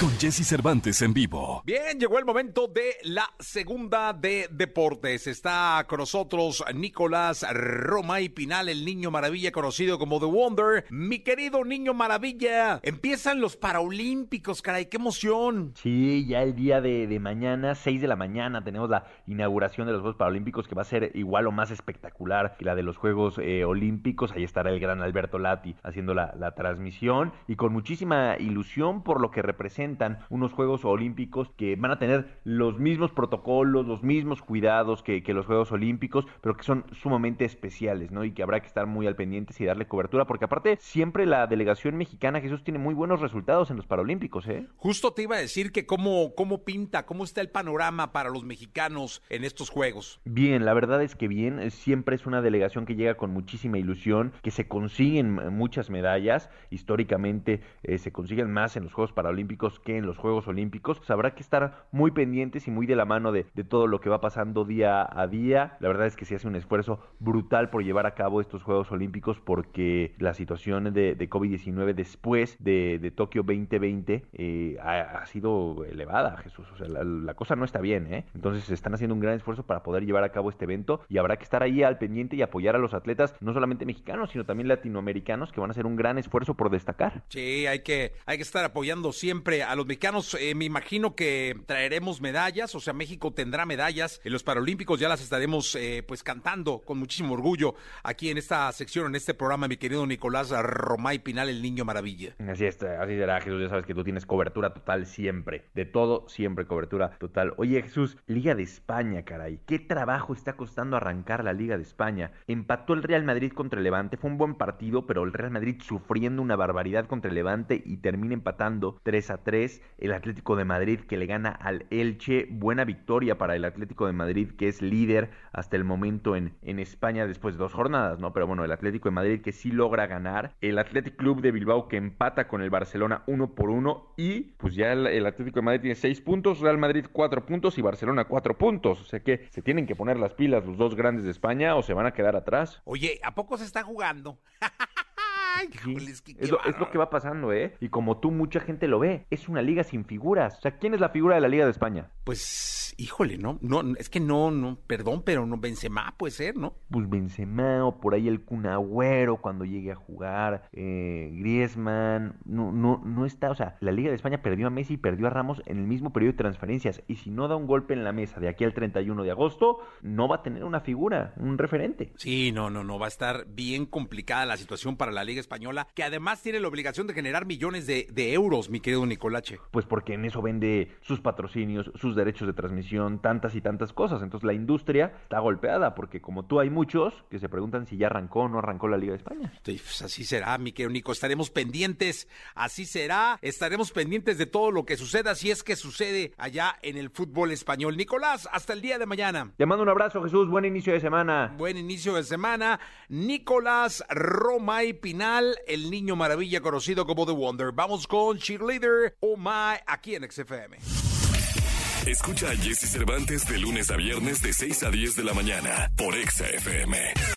Con Jesse Cervantes en vivo. Bien, llegó el momento de la segunda de deportes. Está con nosotros Nicolás Romay Pinal, el niño maravilla conocido como The Wonder. Mi querido niño maravilla, empiezan los Paralímpicos, caray, qué emoción. Sí, ya el día de, de mañana, 6 de la mañana, tenemos la inauguración de los Juegos Paralímpicos que va a ser igual o más espectacular que la de los Juegos eh, Olímpicos. Ahí estará el gran Alberto Lati haciendo la, la transmisión y con muchísima ilusión por lo que representa unos Juegos Olímpicos que van a tener los mismos protocolos, los mismos cuidados que, que, los Juegos Olímpicos, pero que son sumamente especiales, ¿no? Y que habrá que estar muy al pendiente y darle cobertura, porque aparte siempre la delegación mexicana, Jesús, tiene muy buenos resultados en los Paralímpicos, ¿eh? Justo te iba a decir que cómo, cómo pinta, cómo está el panorama para los mexicanos en estos Juegos. Bien, la verdad es que bien, siempre es una delegación que llega con muchísima ilusión, que se consiguen muchas medallas, históricamente eh, se consiguen más en los Juegos Paralímpicos que en los Juegos Olímpicos. Pues habrá que estar muy pendientes y muy de la mano de, todo lo que va pasando día a día. La verdad es que se hace un esfuerzo brutal por llevar a cabo estos Juegos Olímpicos porque la situación de, de COVID-19 después de, Tokio 2020 eh, ha, sido elevada, Jesús. O sea, la, la, cosa no está bien, ¿eh? Entonces se están haciendo un gran esfuerzo para poder llevar a cabo este evento y habrá que estar ahí al pendiente y apoyar a los atletas, no solamente mexicanos, sino también latinoamericanos, que van a hacer un gran esfuerzo por destacar. Sí, hay que, hay que estar apoyando siempre a los mexicanos. Eh, me imagino que traeremos medallas, o sea, México tendrá medallas en los Paralímpicos, ya las estaremos eh, pues cantando con muchísimo orgullo aquí en esta sección, en este programa, mi querido Nicolás Romay Pinal, el niño maravilla. Así es, así será, Jesús, ya sabes que tú tienes cobertura total siempre, de todo siempre cobertura total. Oye, Jesús, Liga de España, caray, qué trabajo está costando arrancar la Liga de España. Empató el Real Madrid contra el Levante, fue un buen partido, pero el Real Madrid sufriendo una barbaridad contra el Levante y termina empatando 3 a 3 el Atlético de Madrid que le gana al Elche. Buena victoria para el Atlético de Madrid que es líder hasta el momento en, en España después de dos jornadas, ¿no? Pero bueno, el Atlético de Madrid que sí logra ganar. El Athletic Club de Bilbao que empata con el Barcelona uno por uno. Y pues ya el, Atlético de Madrid tiene seis puntos, Real Madrid cuatro puntos y Barcelona cuatro puntos. O sea que se tienen que poner las pilas los dos grandes de España o se van a quedar atrás. Oye, ¿a poco se está jugando? Ay, sí, es, es, lo, es, lo, que va pasando, ¿eh? Y como tú, mucha gente lo ve. Es una liga sin figuras. O sea, ¿quién es la figura de la Liga de España? Pues, híjole, ¿no? no es que no, no, perdón, pero no Benzema puede ser, ¿no? Pues Benzema o por ahí el Cunagüero cuando llegue a jugar, eh, Griezmann, no, no, no está, o sea, la Liga de España perdió a Messi y perdió a Ramos en el mismo periodo de transferencias. Y si no da un golpe en la mesa de aquí al 31 de agosto, no va a tener una figura, un referente. Sí, no, no, no, va a estar bien complicada la situación para la Liga Española, que además tiene la obligación de generar millones de, de euros, mi querido Nicolache. Pues porque en eso vende sus patrocinios, sus derechos de transmisión, tantas y tantas cosas. Entonces la industria está golpeada, porque como tú hay muchos que se preguntan si ya arrancó o no arrancó la Liga de España. Sí, pues así será, mi querido Nico. Estaremos pendientes, así será. Estaremos pendientes de todo lo que suceda, si es que sucede allá en el fútbol español. Nicolás, hasta el día de mañana. Te mando un abrazo, Jesús. Buen inicio de semana. Buen inicio de semana. Nicolás Romay El niño maravilla conocido como The Wonder. Vamos con Cheerleader Oh My aquí en XFM. Escucha a Jesse Cervantes de lunes a viernes de 6 a 10 de la mañana por XFM.